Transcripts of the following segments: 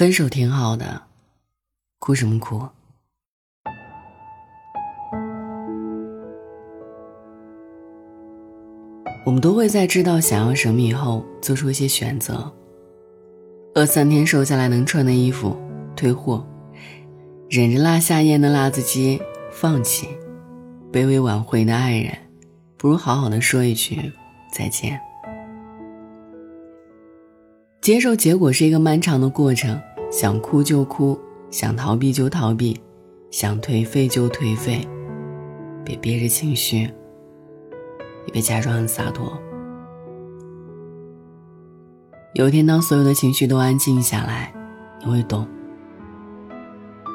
分手挺好的，哭什么哭？我们都会在知道想要什么以后，做出一些选择。饿三天瘦下来能穿的衣服，退货；忍着辣下咽的辣子鸡，放弃；卑微挽回的爱人，不如好好的说一句再见。接受结果是一个漫长的过程，想哭就哭，想逃避就逃避，想颓废就颓废，别憋着情绪。也别假装很洒脱。有一天，当所有的情绪都安静下来，你会懂，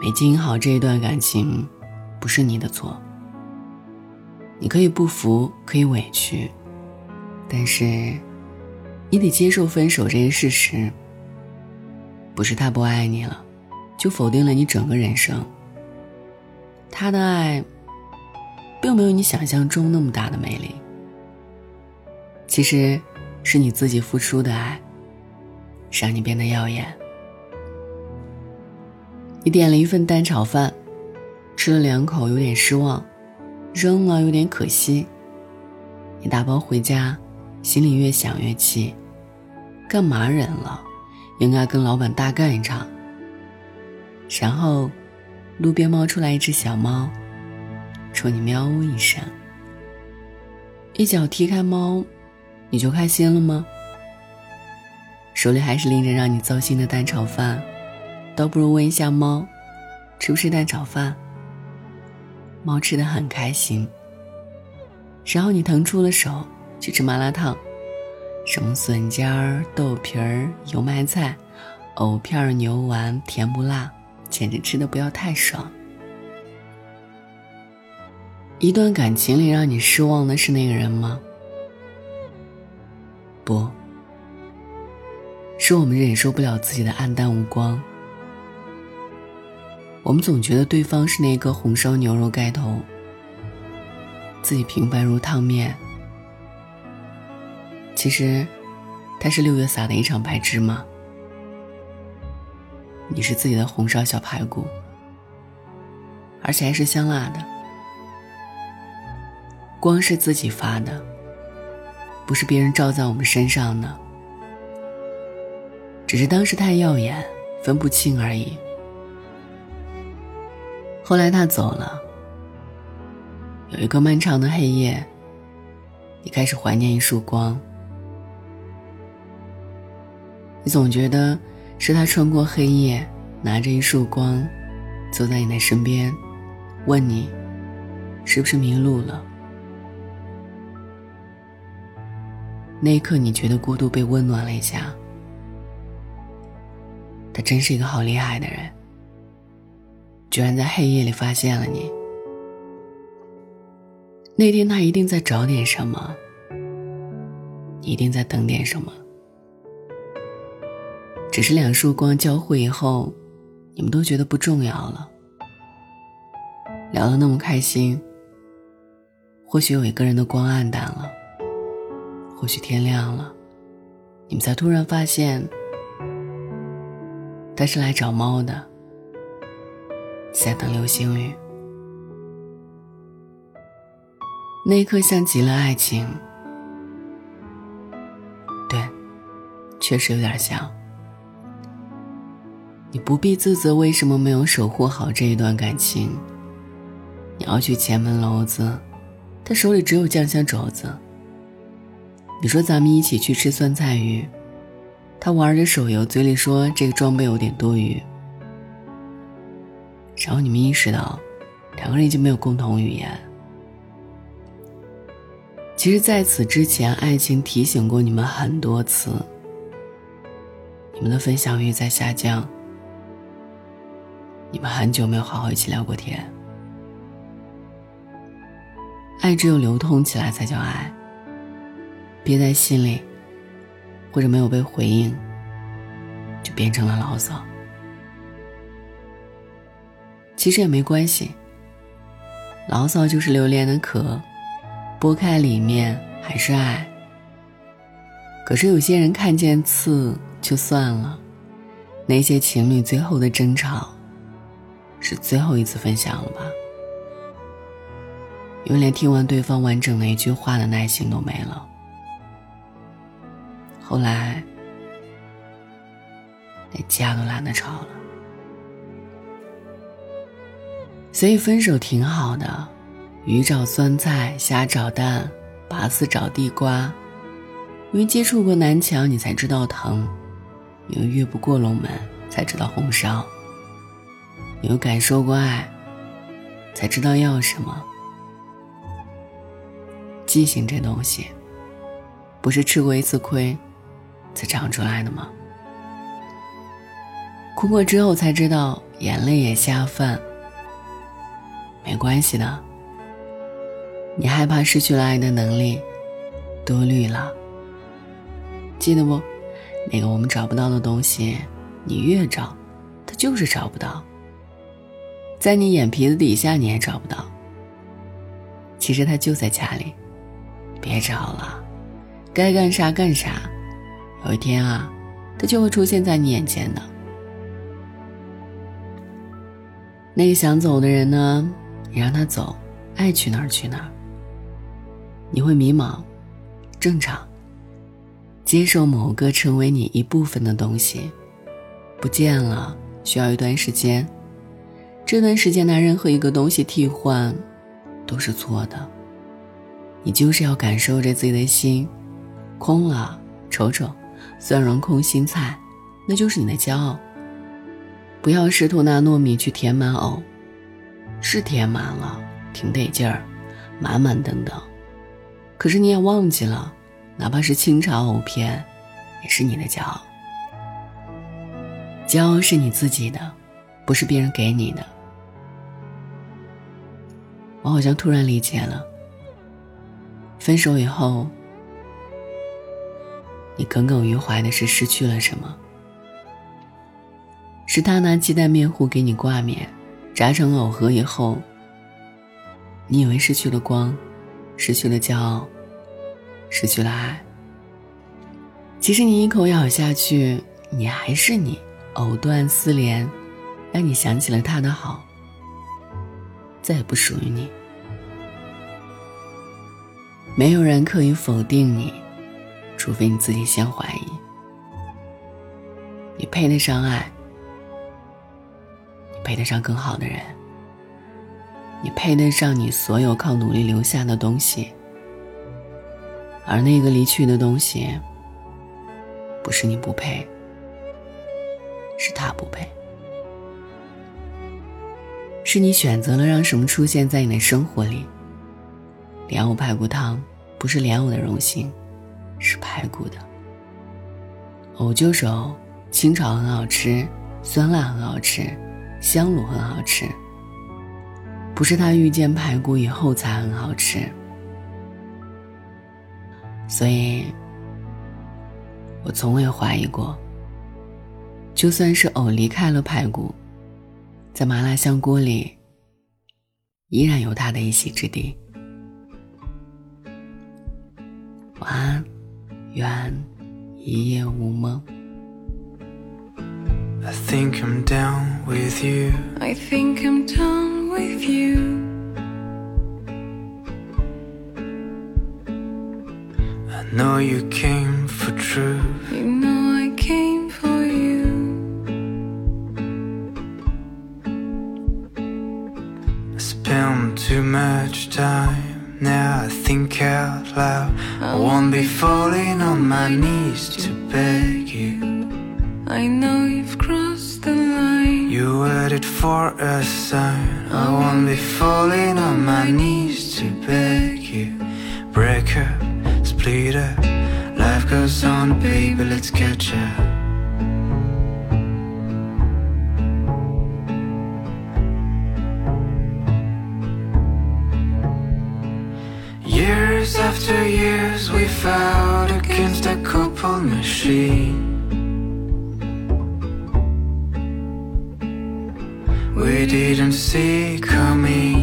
没经营好这一段感情，不是你的错。你可以不服，可以委屈，但是，你得接受分手这一事实。不是他不爱你了，就否定了你整个人生。他的爱，并没有你想象中那么大的魅力。其实，是你自己付出的爱，让你变得耀眼。你点了一份蛋炒饭，吃了两口有点失望，扔了有点可惜。你打包回家，心里越想越气，干嘛忍了？应该跟老板大干一场。然后，路边冒出来一只小猫，冲你喵呜一声，一脚踢开猫。你就开心了吗？手里还是拎着让你糟心的蛋炒饭，倒不如问一下猫，吃不吃蛋炒饭？猫吃的很开心。然后你腾出了手去吃麻辣烫，什么笋尖儿、豆皮儿、油麦菜、藕片儿、牛丸，甜不辣，简直吃的不要太爽。一段感情里让你失望的是那个人吗？不，是我们忍受不了自己的黯淡无光。我们总觉得对方是那个红烧牛肉盖头，自己平凡如烫面。其实，他是六月撒的一场白芝麻。你是自己的红烧小排骨，而且还是香辣的。光是自己发的。不是别人照在我们身上的，只是当时太耀眼，分不清而已。后来他走了，有一个漫长的黑夜，你开始怀念一束光。你总觉得是他穿过黑夜，拿着一束光，走在你的身边，问你，是不是迷路了？那一刻，你觉得孤独被温暖了一下。他真是一个好厉害的人，居然在黑夜里发现了你。那天他一定在找点什么，一定在等点什么。只是两束光交汇以后，你们都觉得不重要了。聊得那么开心，或许有一个人的光暗淡了。或许天亮了，你们才突然发现，他是来找猫的，在等流星雨。那一刻像极了爱情，对，确实有点像。你不必自责为什么没有守护好这一段感情。你要去前门楼子，他手里只有酱香肘子。你说咱们一起去吃酸菜鱼，他玩着手游，嘴里说这个装备有点多余。然后你们意识到，两个人已经没有共同语言。其实，在此之前，爱情提醒过你们很多次，你们的分享欲在下降，你们很久没有好好一起聊过天。爱只有流通起来才叫爱。憋在心里，或者没有被回应，就变成了牢骚。其实也没关系，牢骚就是榴莲的壳，剥开里面还是爱。可是有些人看见刺就算了，那些情侣最后的争吵，是最后一次分享了吧？因为连听完对方完整的一句话的耐心都没了。后来，连架都懒得吵了。所以分手挺好的，鱼找酸菜，虾找蛋，拔丝找地瓜。因为接触过南墙，你才知道疼；因为越不过龙门，才知道红烧；有感受过爱，才知道要什么。记性这东西，不是吃过一次亏，才长出来的吗？哭过之后才知道，眼泪也下饭。没关系的，你害怕失去了爱的能力，多虑了。记得不？那个我们找不到的东西，你越找，它就是找不到。在你眼皮子底下你也找不到。其实他就在家里，别找了，该干啥干啥。有一天啊，他就会出现在你眼前的。那个想走的人呢？你让他走，爱去哪儿去哪儿。你会迷茫，正常。接受某个成为你一部分的东西，不见了，需要一段时间。这段时间拿任何一个东西替换，都是错的。你就是要感受着自己的心，空了，瞅瞅，蒜蓉空心菜，那就是你的骄傲。不要试图拿糯米去填满藕，是填满了，挺得劲儿，满满登登。可是你也忘记了。哪怕是清炒藕片，也是你的骄傲。骄傲是你自己的，不是别人给你的。我好像突然理解了，分手以后，你耿耿于怀的是失去了什么？是他拿鸡蛋面糊给你挂面，炸成藕盒以后，你以为失去了光，失去了骄傲。失去了爱，其实你一口咬下去，你还是你，藕断丝连，让你想起了他的好，再也不属于你。没有人可以否定你，除非你自己先怀疑。你配得上爱，你配得上更好的人，你配得上你所有靠努力留下的东西。而那个离去的东西，不是你不配，是他不配，是你选择了让什么出现在你的生活里。莲藕排骨汤不是莲藕的荣幸，是排骨的。藕就是藕，清炒很好吃，酸辣很好吃，香卤很好吃。不是他遇见排骨以后才很好吃。所以，我从未怀疑过。就算是藕离开了排骨，在麻辣香锅里，依然有它的一席之地。晚安，愿一夜无梦。know you came for truth. You know I came for you. I spent too much time. Think out loud. I won't be falling on my knees to beg you. I know you've crossed the line. You waited for a sign. I won't be falling on my knees to beg you. Break up completed. Life goes on, baby, let's catch up. Years after years, we fought against a couple machine. We didn't see coming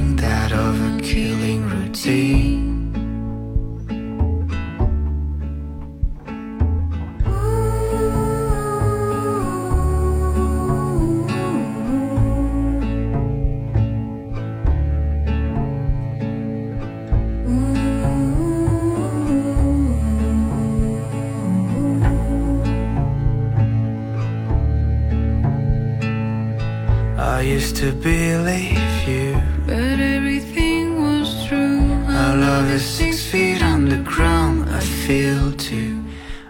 I used to believe you, but everything was true. our love is six feet underground. I feel too.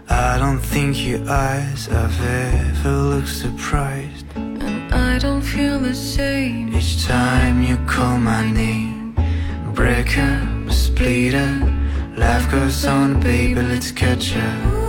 I don't think your eyes have ever looked surprised. And I don't feel the same. Each time you call my name, break up, split up. Life goes on, baby, let's catch up.